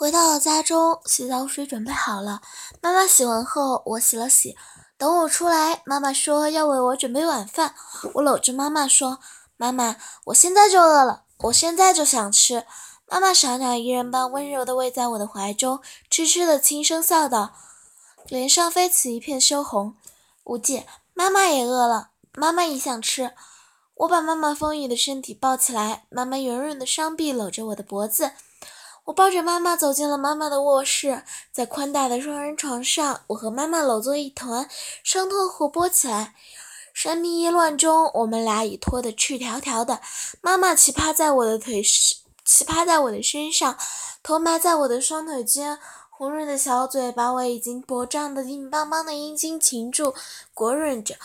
回到家中，洗澡水准备好了。妈妈洗完后，我洗了洗。等我出来，妈妈说要为我准备晚饭。我搂着妈妈说：“妈妈，我现在就饿了，我现在就想吃。”妈妈小鸟依人般温柔地偎在我的怀中，痴痴地轻声笑道，脸上飞起一片羞红。无忌，妈妈也饿了，妈妈也想吃。我把妈妈丰腴的身体抱起来，妈妈圆润的双臂搂着我的脖子。我抱着妈妈走进了妈妈的卧室，在宽大的双人床上，我和妈妈搂作一团，生吞活剥起来。神迷意乱中，我们俩已脱得赤条条的。妈妈骑趴在我的腿上。骑趴在我的身上，头埋在我的双腿间，红润的小嘴把我已经勃胀的硬邦邦的阴茎擒住，裹吮着。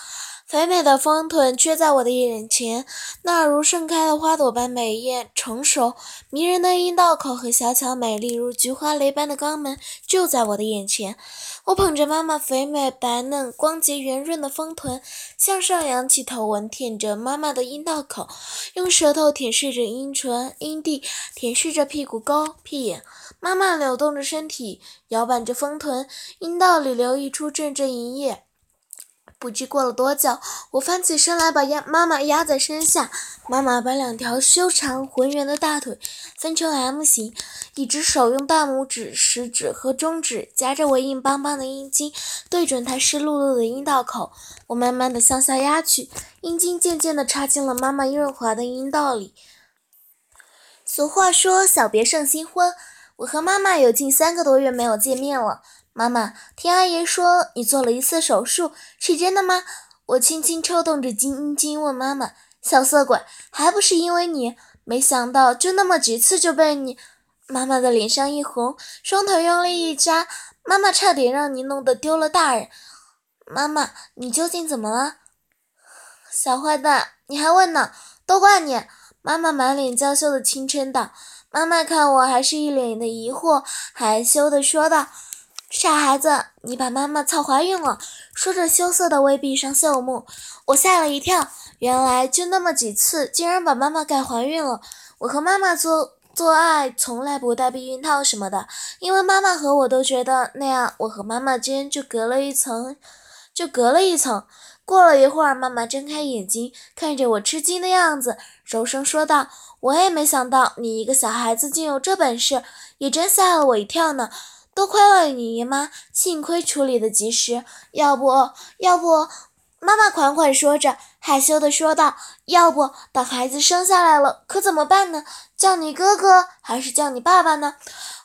肥美的丰臀撅在我的眼前，那如盛开的花朵般美艳成熟，迷人的阴道口和小巧美丽如菊花蕾般的肛门就在我的眼前。我捧着妈妈肥美白嫩、光洁圆润的丰臀，向上扬起头吻，舔着妈妈的阴道口，用舌头舔舐着阴唇、阴蒂，舔舐着屁股沟、屁眼。妈妈扭动着身体，摇摆着丰臀，阴道里流溢出阵阵淫液。不知过了多久，我翻起身来，把压妈妈压在身下。妈妈把两条修长浑圆的大腿分成 M 型，一只手用大拇指、食指和中指夹着我硬邦邦的阴茎，对准她湿漉漉的阴道口。我慢慢的向下压去，阴茎渐渐的插进了妈妈润滑的阴道里。俗话说，小别胜新婚。我和妈妈有近三个多月没有见面了。妈妈，听阿爷说你做了一次手术，是真的吗？我轻轻抽动着阴茎问妈妈：“小色鬼，还不是因为你？没想到就那么几次就被你……”妈妈的脸上一红，双腿用力一扎，妈妈差点让你弄得丢了大人。妈妈，你究竟怎么了？小坏蛋，你还问呢？都怪你！妈妈满脸娇羞的轻嗔道。妈妈看我还是一脸的疑惑，害羞的说道。傻孩子，你把妈妈操怀孕了！说着，羞涩的微闭上秀目。我吓了一跳，原来就那么几次，竟然把妈妈给怀孕了。我和妈妈做做爱从来不戴避孕套什么的，因为妈妈和我都觉得那样，我和妈妈间就隔了一层，就隔了一层。过了一会儿，妈妈睁开眼睛，看着我吃惊的样子，柔声说道：“我也没想到你一个小孩子竟有这本事，也真吓了我一跳呢。”多亏了你姨妈，幸亏处理的及时，要不，要不，妈妈款款说着，害羞的说道：“要不等孩子生下来了，可怎么办呢？叫你哥哥还是叫你爸爸呢？”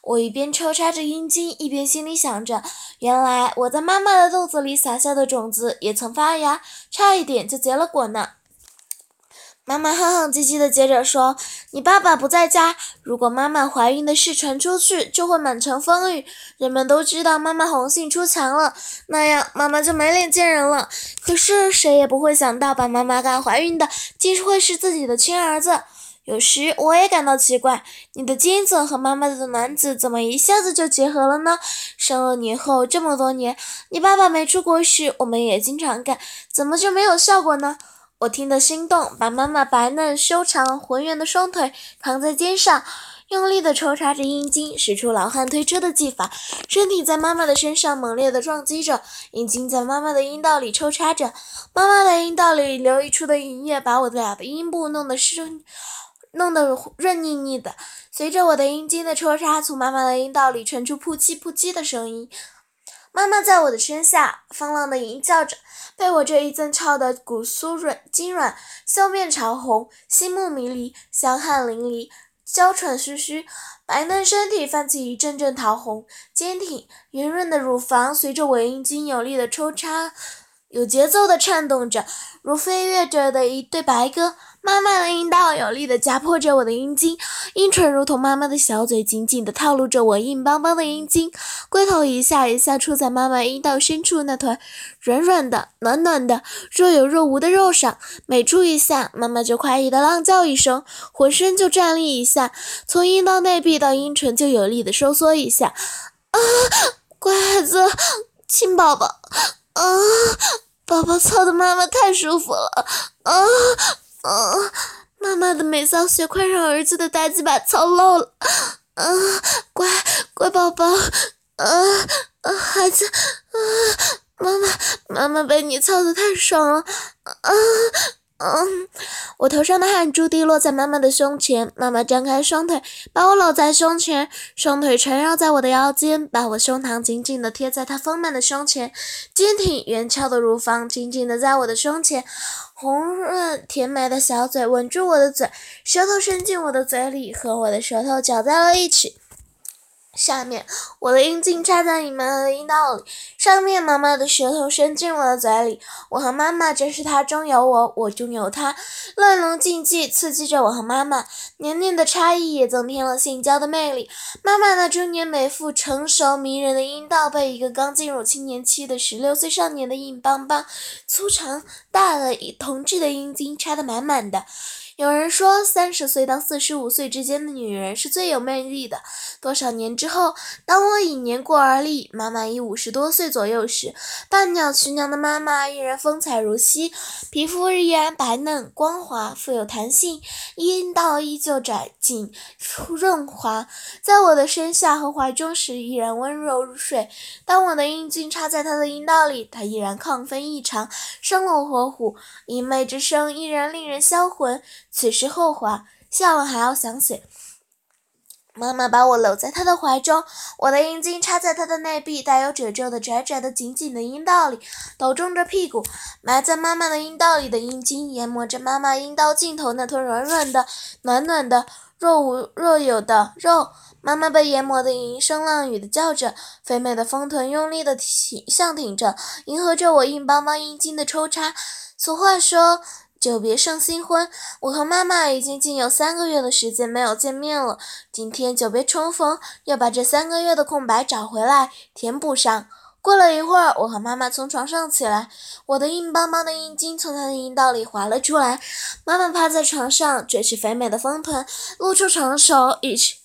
我一边抽插着阴茎，一边心里想着：原来我在妈妈的肚子里撒下的种子也曾发芽，差一点就结了果呢。妈妈哼哼唧唧的接着说：“你爸爸不在家，如果妈妈怀孕的事传出去，就会满城风雨，人们都知道妈妈红杏出墙了，那样妈妈就没脸见人了。可是谁也不会想到，把妈妈干怀孕的，竟是会是自己的亲儿子。有时我也感到奇怪，你的精子和妈妈的卵子怎么一下子就结合了呢？生了你后这么多年，你爸爸没出国时，我们也经常干，怎么就没有效果呢？”我听得心动，把妈妈白嫩修长浑圆的双腿扛在肩上，用力地抽插着阴茎，使出老汉推车的技法，身体在妈妈的身上猛烈地撞击着，阴茎在妈妈的阴道里抽插着，妈妈的阴道里流溢出的淫液把我的俩的阴部弄得湿，弄得润腻腻的。随着我的阴茎的抽插，从妈妈的阴道里传出噗叽噗叽的声音。妈妈在我的身下放浪的吟叫着，被我这一阵操得骨酥软筋软，羞面潮红，心目迷离，香汗淋漓，娇喘吁吁，白嫩身体泛起一阵阵桃红，坚挺圆润的乳房随着我阴茎有力的抽插，有节奏的颤动着，如飞跃着的一对白鸽。妈妈的阴道有力地夹迫着我的阴茎，阴唇如同妈妈的小嘴，紧紧地套路着我硬邦邦的阴茎，龟头一下一下戳在妈妈阴道深处那团软软的、暖暖的、若有若无的肉上，每触一下，妈妈就快意地浪叫一声，浑身就站立一下，从阴道内壁到阴唇就有力地收缩一下。啊，乖孩子，亲宝宝，啊，宝宝操的妈妈太舒服了，啊。啊！妈妈的美骚血快让儿子的大鸡巴操漏了！啊！乖乖啊啊，孩子，啊，妈妈，妈妈被你操的太爽了，啊。嗯，我头上的汗珠滴落在妈妈的胸前，妈妈张开双腿，把我搂在胸前，双腿缠绕在我的腰间，把我胸膛紧紧地贴在她丰满的胸前，坚挺圆翘的乳房紧紧地在我的胸前，红润甜美的小嘴吻住我的嘴，舌头伸进我的嘴里，和我的舌头搅在了一起。下面，我的阴茎插在你们的阴道里，上面妈妈的舌头伸进我的嘴里。我和妈妈真是他中有我，我中有他，乱伦禁忌刺激着我和妈妈。年龄的差异也增添了性交的魅力。妈妈那中年美妇成熟迷人的阴道被一个刚进入青年期的十六岁少年的硬邦邦、粗长大的同志的阴茎插得满满的。有人说，三十岁到四十五岁之间的女人是最有魅力的。多少年之后，当我已年过而立，妈妈已五十多岁左右时，半鸟徐娘的妈妈依然风采如昔，皮肤依然白嫩光滑，富有弹性，阴道依旧窄紧润滑，在我的身下和怀中时依然温柔如水。当我的阴茎插在她的阴道里，她依然亢奋异常，生龙活虎，淫媚之声依然令人销魂。此时后话，下文还要想写。妈妈把我搂在她的怀中，我的阴茎插在她的内壁带有褶皱的窄窄的紧紧的阴道里，抖动着屁股，埋在妈妈的阴道里的阴茎研磨着妈妈阴道尽头那团软软的、暖暖的、若无若有的肉。妈妈被研磨得银声浪语的叫着，肥美的丰臀用力的挺向挺着，迎合着我硬邦邦阴茎的抽插。俗话说。久别胜新婚，我和妈妈已经近有三个月的时间没有见面了。今天久别重逢，要把这三个月的空白找回来，填补上。过了一会儿，我和妈妈从床上起来，我的硬邦邦的阴茎从她的阴道里滑了出来。妈妈趴在床上，撅起肥美的丰臀，露出长手，一起。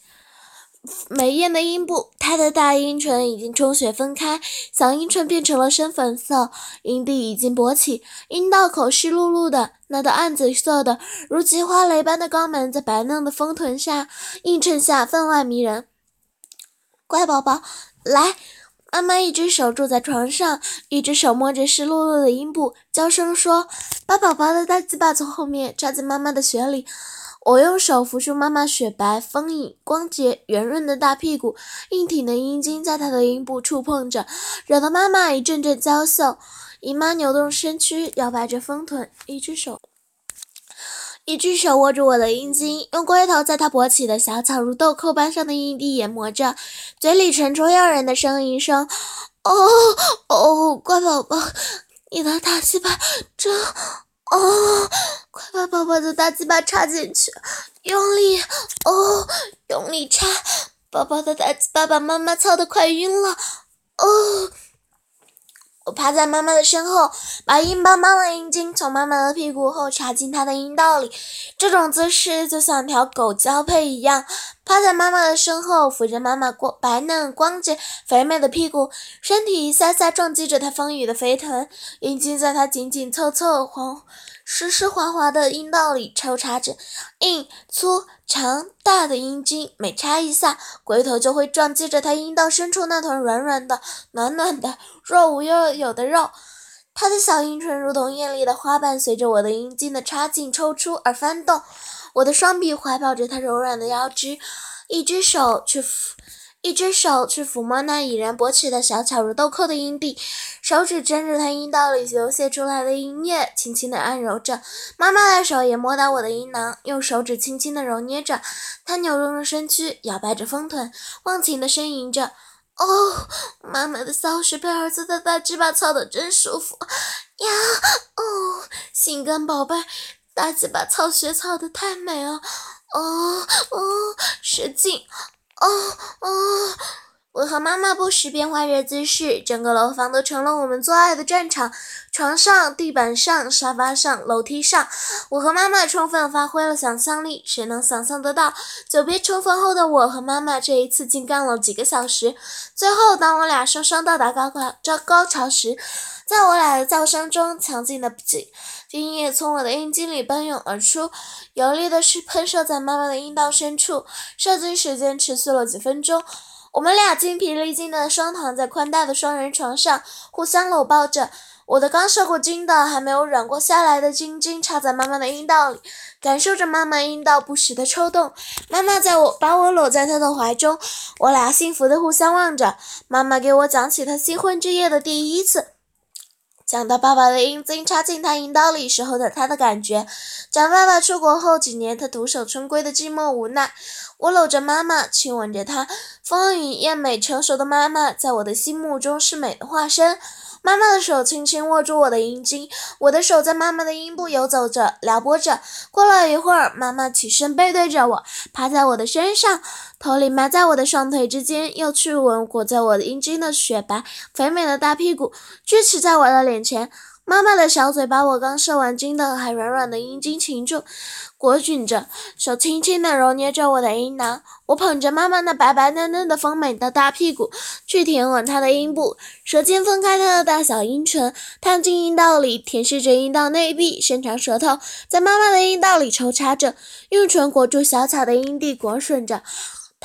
美艳的阴部，她的大阴唇已经充血分开，小阴唇变成了深粉色，阴蒂已经勃起，阴道口湿漉漉的，那道暗紫色的如菊花蕾般的肛门在白嫩的丰臀下映衬下分外迷人。乖宝宝，来，妈妈一只手住在床上，一只手摸着湿漉漉的阴部，娇声说：“把宝宝的大鸡巴从后面插进妈妈的血里。”我用手扶住妈妈雪白、丰盈、光洁、圆润的大屁股，硬挺的阴茎在她的阴部触碰着，惹得妈妈一阵阵娇羞。姨妈扭动身躯，摇摆着丰臀，一只手一只手握住我的阴茎，用龟头在她勃起的小巧如豆蔻般上的阴蒂研磨着，嘴里传出诱人的声音声：“哦哦，乖宝宝，你的大鸡巴真……”哦，快把宝宝的大鸡巴插进去，用力哦，用力插，宝宝的大鸡巴把妈妈操得快晕了。哦，我趴在妈妈的身后，把硬邦邦的阴茎从妈妈的屁股后插进她的阴道里，这种姿势就像条狗交配一样。趴在妈妈的身后，抚着妈妈光白嫩、光洁、肥美的屁股，身体一下下撞击着她丰腴的肥臀，阴茎在她紧紧凑凑、黄湿湿滑滑的阴道里抽插着，硬、粗、长、大的阴茎每插一下，龟头就会撞击着她阴道深处那团软软的、暖暖的、若无又有的肉。她的小阴唇如同艳丽的花瓣，随着我的阴茎的插进、抽出而翻动。我的双臂怀抱着她柔软的腰肢，一只手去抚，一只手去抚摸那已然勃起的小巧如豆蔻的阴蒂，手指沾着她阴道里流泻出来的阴液，轻轻地按揉着。妈妈的手也摸到我的阴囊，用手指轻轻地揉捏着。她扭动着身躯，摇摆着丰臀，忘情地呻吟着：“哦，妈妈的骚穴被儿子的大鸡巴操得真舒服呀！哦，心肝宝贝。”大鸡巴操穴操的太美了，哦哦，使劲，哦哦！我和妈妈不时变换着姿势，整个楼房都成了我们做爱的战场。床上、地板上、沙发上、楼梯上，我和妈妈充分发挥了想象力。谁能想象得到，久别重逢后的我和妈妈这一次竟干了几个小时？最后，当我俩双双到达高高高潮时，在我俩的叫声中，强劲的精精液从我的阴茎里奔涌而出，有力的是喷射在妈妈的阴道深处。射精时间持续了几分钟，我们俩精疲力尽的双躺在宽大的双人床上，互相搂抱着。我的刚受过精的、还没有软过下来的精精插在妈妈的阴道里，感受着妈妈阴道不时的抽动。妈妈在我把我搂在她的怀中，我俩幸福的互相望着。妈妈给我讲起她新婚之夜的第一次。想到爸爸的阴茎插进他阴道里时候的他的感觉，讲爸爸出国后几年他独守春闺的寂寞无奈。我搂着妈妈，亲吻着她，丰腴艳美成熟的妈妈，在我的心目中是美的化身。妈妈的手轻轻握住我的阴茎，我的手在妈妈的阴部游走着，撩拨着。过了一会儿，妈妈起身背对着我，趴在我的身上，头里埋在我的双腿之间，又去吻裹在我的阴茎的雪白肥美的大屁股，撅起在我的脸前。妈妈的小嘴把我刚射完精的还软软的阴茎擒住，裹紧着，手轻轻地揉捏着我的阴囊。我捧着妈妈那白白嫩嫩的丰美的大屁股，去舔吻她的阴部，舌尖分开她的大小阴唇，探进阴道里，舔舐着阴道内壁，伸长舌头在妈妈的阴道里抽插着，用唇裹住小巧的阴蒂，裹吮着。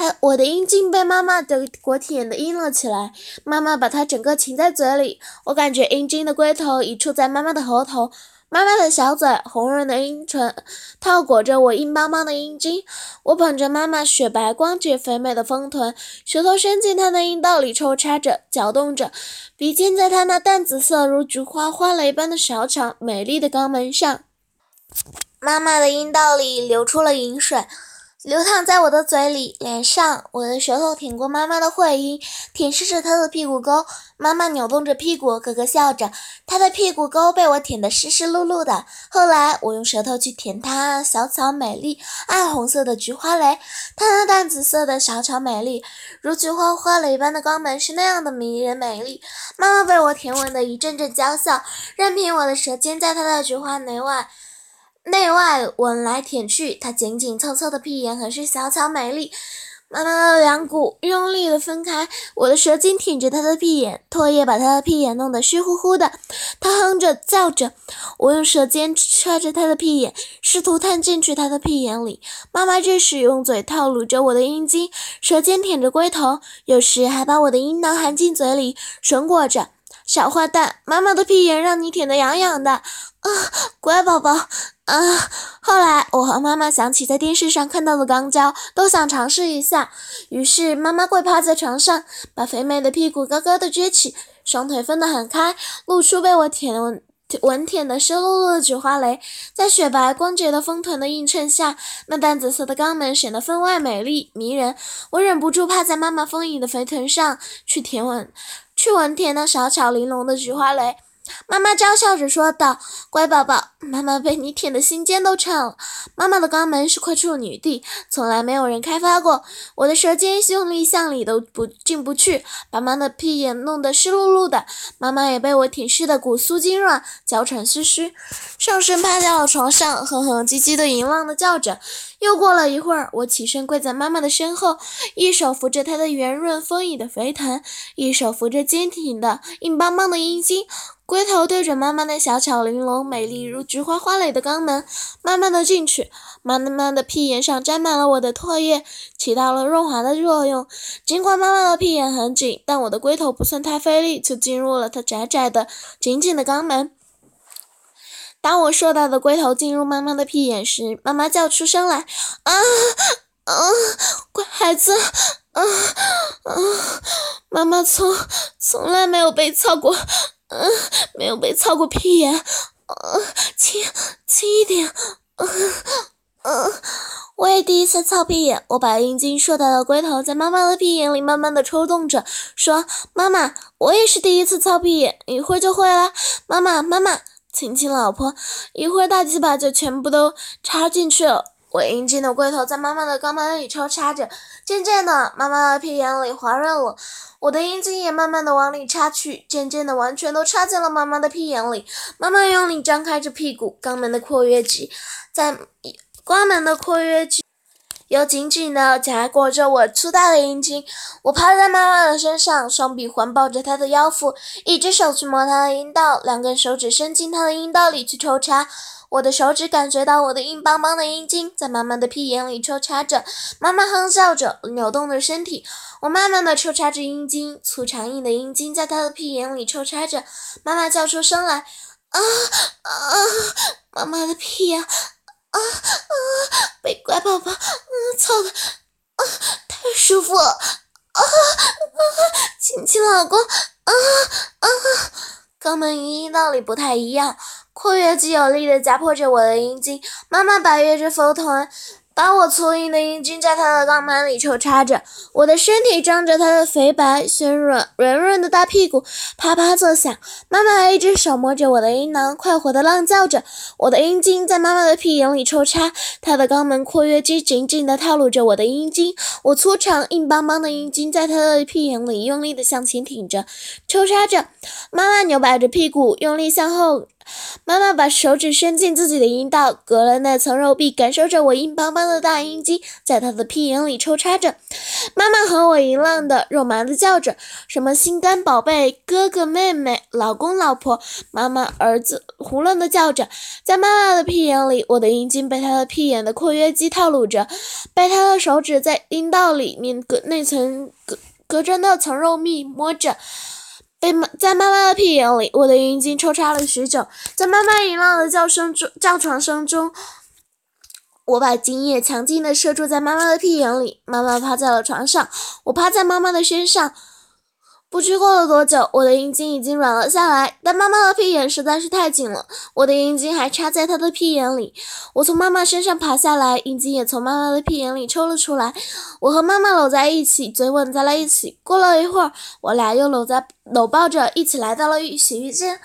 他我的阴茎被妈妈的裹舔的硬了起来，妈妈把它整个噙在嘴里，我感觉阴茎的龟头已触在妈妈的喉头，妈妈的小嘴红润的阴唇套裹着我硬邦邦的阴茎，我捧着妈妈雪白光洁肥美的丰臀，舌头伸进她的阴道里抽插着，搅动着，鼻尖在她那淡紫色如菊花花蕾般的小巧美丽的肛门上，妈妈的阴道里流出了饮水。流淌在我的嘴里、脸上，我的舌头舔过妈妈的会阴，舔舐着她的屁股沟。妈妈扭动着屁股，咯咯笑着。她的屁股沟被我舔得湿湿漉漉的。后来，我用舌头去舔她小巧美丽、暗红色的菊花蕾。她那淡紫色的小巧美丽，如菊花花蕾般的肛门是那样的迷人美丽。妈妈被我舔吻得一阵阵娇笑，任凭我的舌尖在她的菊花内外。内外吻来舔去，她紧紧凑凑的屁眼很是小巧美丽。妈妈的两股用力的分开，我的舌尖舔着她的屁眼，唾液把她的屁眼弄得湿乎乎的。她哼着叫着，我用舌尖插着她的屁眼，试图探进去她的屁眼里。妈妈这时用嘴套撸着我的阴茎，舌尖舔着龟头，有时还把我的阴囊含进嘴里吮裹着。小坏蛋，妈妈的屁眼让你舔得痒痒的，啊乖宝宝，啊！后来我和妈妈想起在电视上看到的肛交，都想尝试一下。于是妈妈跪趴在床上，把肥美的屁股高高的撅起，双腿分得很开，露出被我舔吻吻舔的湿漉漉的菊花蕾，在雪白光洁的丰臀的映衬下，那淡紫色的肛门显得分外美丽迷人。我忍不住趴在妈妈丰腴的肥臀上去舔吻。去闻舔那小巧玲珑的菊花蕾，妈妈娇笑着说道：“乖宝宝，妈妈被你舔的心尖都颤了。妈妈的肛门是块处女地，从来没有人开发过。我的舌尖用力向里都不进不去，把妈妈的屁眼弄得湿漉漉的。妈妈也被我舔湿的骨酥筋软，娇喘吁吁，上身趴在了床上，哼哼唧唧的淫浪的叫着。”又过了一会儿，我起身跪在妈妈的身后，一手扶着她的圆润丰腴的肥臀，一手扶着坚挺的硬邦邦的阴茎，龟头对准妈妈那小巧玲珑、美丽如菊花花蕾的肛门，慢慢的进去。妈妈的屁眼上沾满了我的唾液，起到了润滑的作用。尽管妈妈的屁眼很紧，但我的龟头不算太费力，就进入了她窄窄的、紧紧的肛门。当我硕大的龟头进入妈妈的屁眼时，妈妈叫出声来：“啊啊，乖孩子，啊啊！”妈妈从从来没有被操过，嗯，没有被操过屁眼，啊，轻轻一点，嗯嗯。我也第一次操屁眼，我把阴茎硕大的龟头在妈妈的屁眼里慢慢的抽动着，说：“妈妈，我也是第一次操屁眼，一会儿就会了。”妈妈，妈妈。亲亲老婆，一会儿大鸡巴就全部都插进去了。我阴茎的龟头在妈妈的肛门里抽插着，渐渐的，妈妈的屁眼里滑润了，我的阴茎也慢慢的往里插去，渐渐的，完全都插进了妈妈的屁眼里。妈妈用力张开着屁股，肛门的括约肌在肛门的括约肌。又紧紧的夹裹着我粗大的阴茎，我趴在妈妈的身上，双臂环抱着她的腰腹，一只手去摸她的阴道，两根手指伸进她的阴道里去抽插。我的手指感觉到我的硬邦邦的阴茎在妈妈的屁眼里抽插着，妈妈哼笑着，扭动着身体。我慢慢的抽插着阴茎，粗长硬的阴茎在她的屁眼里抽插着。妈妈叫出声来，啊啊！妈妈的屁呀，啊啊！被乖宝宝，嗯，操的，啊，太舒服了，啊啊！亲亲老公，啊啊！肛门与阴道里不太一样，括约肌有力的夹破着我的阴茎，妈妈把月着佛臀。把我粗硬的阴茎在他的肛门里抽插着，我的身体张着他的肥白、鲜软、圆润的大屁股，啪啪作响。妈妈一只手摸着我的阴囊，快活的浪叫着。我的阴茎在妈妈的屁眼里抽插，她的肛门括约肌紧紧地套路着我的阴茎，我粗长硬邦邦的阴茎在她的屁眼里用力地向前挺着，抽插着。妈妈扭摆着屁股，用力向后。妈妈把手指伸进自己的阴道，隔了那层肉壁，感受着我硬邦邦的大阴茎在她的屁眼里抽插着。妈妈和我一样的肉麻的叫着，什么心肝宝贝、哥哥妹妹、老公老婆、妈妈儿子，胡乱的叫着。在妈妈的屁眼里，我的阴茎被她的屁眼的括约肌套路着，被她的手指在阴道里面隔那层隔隔着那层肉壁摸着。被妈在妈妈的屁眼里，我的阴茎抽插了许久，在妈妈淫浪的叫声中、叫床声中，我把精液强劲的射注在妈妈的屁眼里。妈妈趴在了床上，我趴在妈妈的身上。不知过了多久，我的阴茎已经软了下来，但妈妈的屁眼实在是太紧了，我的阴茎还插在她的屁眼里。我从妈妈身上爬下来，阴茎也从妈妈的屁眼里抽了出来。我和妈妈搂在一起，嘴吻在了一起。过了一会儿，我俩又搂在搂抱着，一起来到了浴洗浴间。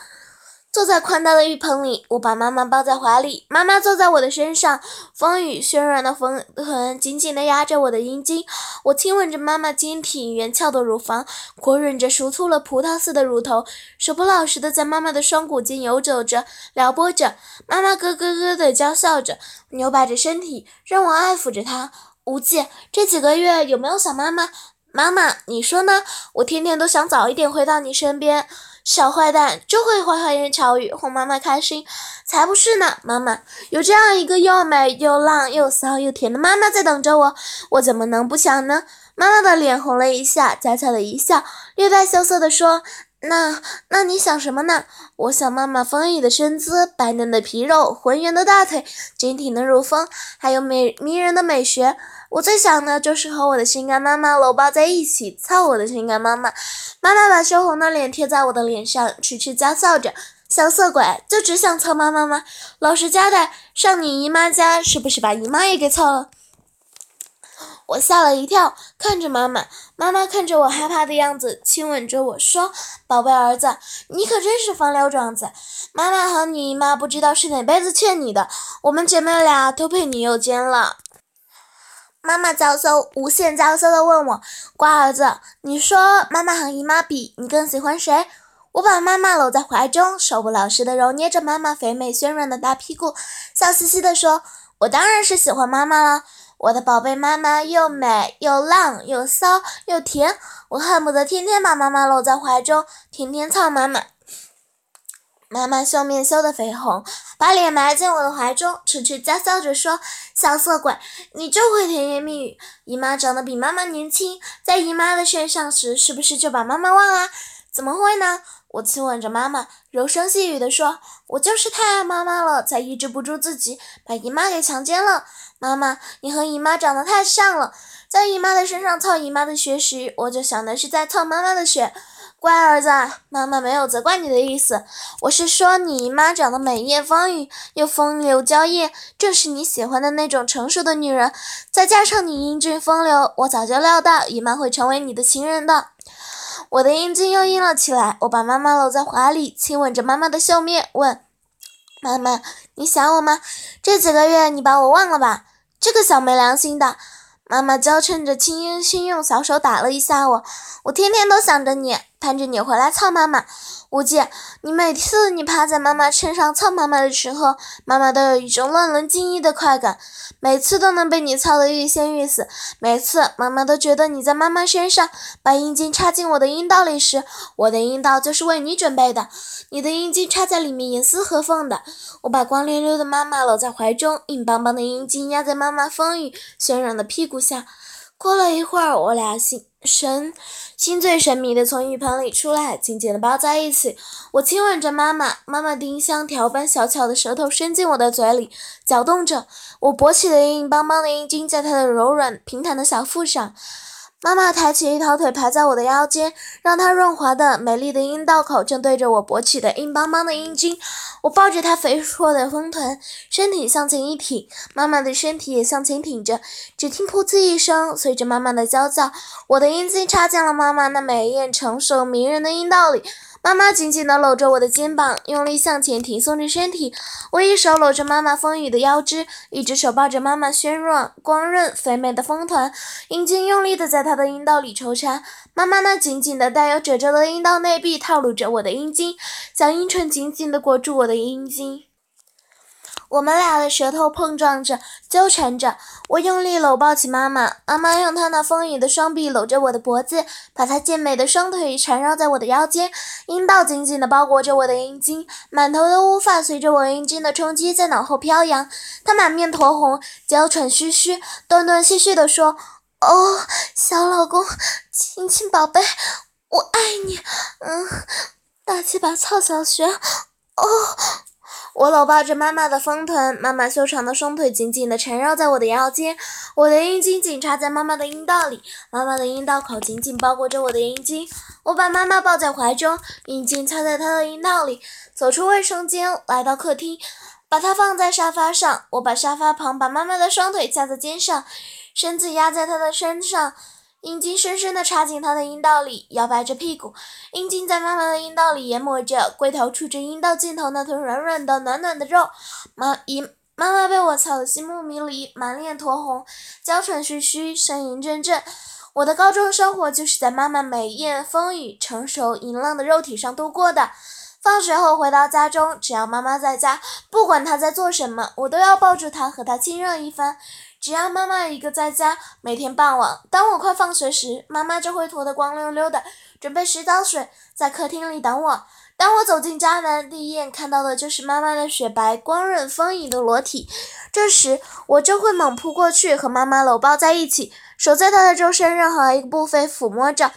坐在宽大的浴盆里，我把妈妈抱在怀里，妈妈坐在我的身上，风雨渲染的风痕紧紧地压着我的阴茎。我亲吻着妈妈坚挺圆翘的乳房，狂忍着熟透了葡萄似的乳头，手不老实的在妈妈的双骨间游走着、撩拨着。妈妈咯咯咯的娇笑着，扭摆着身体，让我爱抚着她。无忌，这几个月有没有想妈妈？妈妈，你说呢？我天天都想早一点回到你身边。小坏蛋就会花花言巧语哄妈妈开心，才不是呢！妈妈有这样一个又美又浪又骚又甜的妈妈在等着我，我怎么能不想呢？妈妈的脸红了一下，娇俏的一笑，略带羞涩地说：“那那你想什么呢？”我想妈妈丰腴的身姿，白嫩的皮肉，浑圆的大腿，坚挺的乳峰，还有美迷人的美学。我最想的就是和我的心肝妈妈搂抱在一起，操我的心肝妈妈。妈妈把羞红的脸贴在我的脸上，痴痴娇笑着：“小色鬼，就只想操妈妈吗？老实交代，上你姨妈家是不是把姨妈也给操了？”我吓了一跳，看着妈妈，妈妈看着我害怕的样子，亲吻着我说：“宝贝儿子，你可真是风流种子。妈妈和你姨妈不知道是哪辈子欠你的，我们姐妹俩都被你诱奸了。”妈妈娇羞，无限娇羞地问我：“乖儿子，你说妈妈和姨妈比，你更喜欢谁？”我把妈妈搂在怀中，手不老实地揉捏着妈妈肥美鲜软的大屁股，笑嘻嘻地说：“我当然是喜欢妈妈了，我的宝贝妈妈又美又浪又骚又甜，我恨不得天天把妈妈搂在怀中，天天操妈妈。”妈妈秀面羞得绯红，把脸埋进我的怀中，痴痴娇笑着说：“小色鬼，你就会甜言蜜语。姨妈长得比妈妈年轻，在姨妈的身上时，是不是就把妈妈忘了？怎么会呢？”我亲吻着妈妈，柔声细语地说：“我就是太爱妈妈了，才抑制不住自己，把姨妈给强奸了。妈妈，你和姨妈长得太像了，在姨妈的身上操姨妈的血时，我就想的是在操妈妈的血。”乖儿子，妈妈没有责怪你的意思，我是说你姨妈长得美艳丰腴，又风流娇艳，正是你喜欢的那种成熟的女人。再加上你英俊风流，我早就料到姨妈会成为你的情人的。我的阴茎又硬了起来，我把妈妈搂在怀里，亲吻着妈妈的秀面，问妈妈：“你想我吗？这几个月你把我忘了吧？”这个小没良心的妈妈娇嗔着，轻轻用小手打了一下我。我天天都想着你。盼着你回来操妈妈。无忌，你每次你趴在妈妈身上操妈妈的时候，妈妈都有一种乱伦惊异的快感，每次都能被你操得欲仙欲死。每次妈妈都觉得你在妈妈身上把阴茎插进我的阴道里时，我的阴道就是为你准备的，你的阴茎插在里面严丝合缝的。我把光溜溜的妈妈搂在怀中，硬邦邦的阴茎压在妈妈丰腴轩软的屁股下。过了一会儿，我俩心神心醉神迷的从浴盆里出来，紧紧的抱在一起。我亲吻着妈妈，妈妈丁香条般小巧的舌头伸进我的嘴里，搅动着我勃起的硬邦邦的阴茎，在她的柔软平坦的小腹上。妈妈抬起一条腿排在我的腰间，让她润滑的美丽的阴道口正对着我勃起的硬邦邦的阴茎。我抱着她肥硕的丰臀，身体向前一挺，妈妈的身体也向前挺着。只听“噗呲”一声，随着妈妈的娇叫，我的阴茎插进了妈妈那美艳、成熟、迷人的阴道里。妈妈紧紧地搂着我的肩膀，用力向前挺松着身体。我一手搂着妈妈丰腴的腰肢，一只手抱着妈妈宣软、光润、肥美的丰臀，阴茎用力地在她的阴道里抽插。妈妈那紧紧的、带有褶皱的阴道内壁套路着我的阴茎，小阴唇紧紧地裹住我的阴茎。我们俩的舌头碰撞着，纠缠着。我用力搂抱起妈妈，妈妈用她那丰腴的双臂搂着我的脖子，把她健美的双腿缠绕在我的腰间，阴道紧紧地包裹着我的阴茎，满头的乌发随着我阴茎的冲击在脑后飘扬。她满面酡红，娇喘吁吁，断断续续地说：“哦，小老公，亲亲宝贝，我爱你。嗯，大鸡巴操小学。哦。”我搂抱着妈妈的丰臀，妈妈修长的双腿紧紧地缠绕在我的腰间，我的阴茎紧插在妈妈的阴道里，妈妈的阴道口紧紧包裹着我的阴茎。我把妈妈抱在怀中，阴茎插在她的阴道里，走出卫生间，来到客厅，把她放在沙发上。我把沙发旁把妈妈的双腿架在肩上，身子压在她的身上。阴茎深深地插进她的阴道里，摇摆着屁股，阴茎在妈妈的阴道里研磨着，龟头触着阴道尽头那团软软的、暖暖的肉。妈，姨妈妈被我操得心目迷离，满脸酡红，娇喘吁吁，呻吟阵阵。我的高中生活就是在妈妈美艳、丰腴、成熟、淫浪的肉体上度过的。放学后回到家中，只要妈妈在家，不管她在做什么，我都要抱住她，和她亲热一番。只要妈妈一个在家，每天傍晚，当我快放学时，妈妈就会脱得光溜溜的，准备洗澡水，在客厅里等我。当我走进家门，第一眼看到的就是妈妈的雪白、光润、丰盈的裸体。这时，我就会猛扑过去，和妈妈搂抱在一起，手在她的周身任何一个部位抚摸着，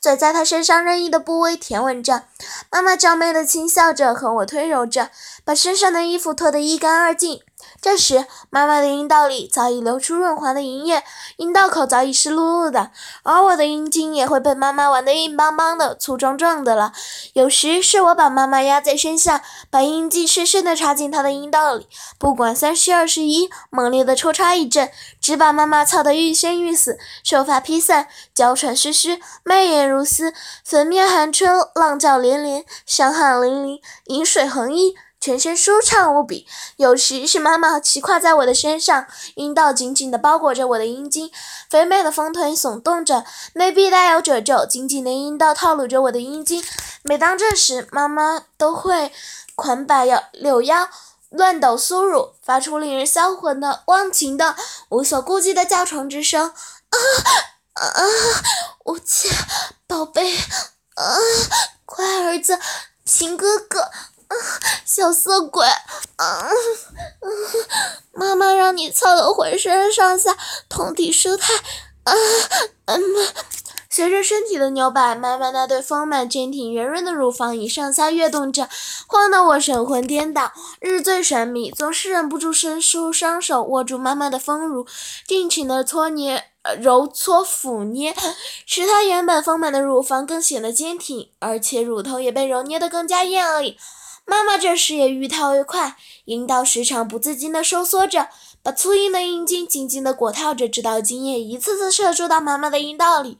嘴在她身上任意的部位舔吻着。妈妈娇媚的轻笑着，和我推揉着，把身上的衣服脱得一干二净。这时，妈妈的阴道里早已流出润滑的银液，阴道口早已湿漉漉的，而我的阴茎也会被妈妈玩得硬邦邦的、粗壮壮的了。有时是我把妈妈压在身下，把阴茎深深地插进她的阴道里，不管三七二十一，猛烈地抽插一阵，只把妈妈操得欲仙欲死，秀发披散，娇喘吁吁，媚眼如丝，粉面含春，浪叫连连，香汗淋漓，饮水横溢。全身舒畅无比，有时是妈妈骑跨在我的身上，阴道紧紧地包裹着我的阴茎，肥美的丰臀耸动着，内壁带有褶皱，紧紧的阴道套路着我的阴茎。每当这时，妈妈都会款摆腰柳腰，乱抖酥乳，发出令人销魂的、忘情的、无所顾忌的叫床之声。啊啊！无忌，宝贝，啊，乖儿子，亲哥哥。小色鬼，妈妈让你操了浑身上下通体舒泰。啊，嗯随着身体的扭摆，妈妈那对丰满、坚挺、圆润的乳房已上下跃动着，晃得我神魂颠倒，日醉神迷，总是忍不住伸出双手握住妈妈的丰乳，尽情的搓捏、揉搓、抚捏，使她原本丰满的乳房更显得坚挺，而且乳头也被揉捏得更加艳丽。妈妈这时也愈套愈快，阴道时常不自禁地收缩着，把粗硬的阴茎紧紧地裹套着，直到精液一次次射入到妈妈的阴道里。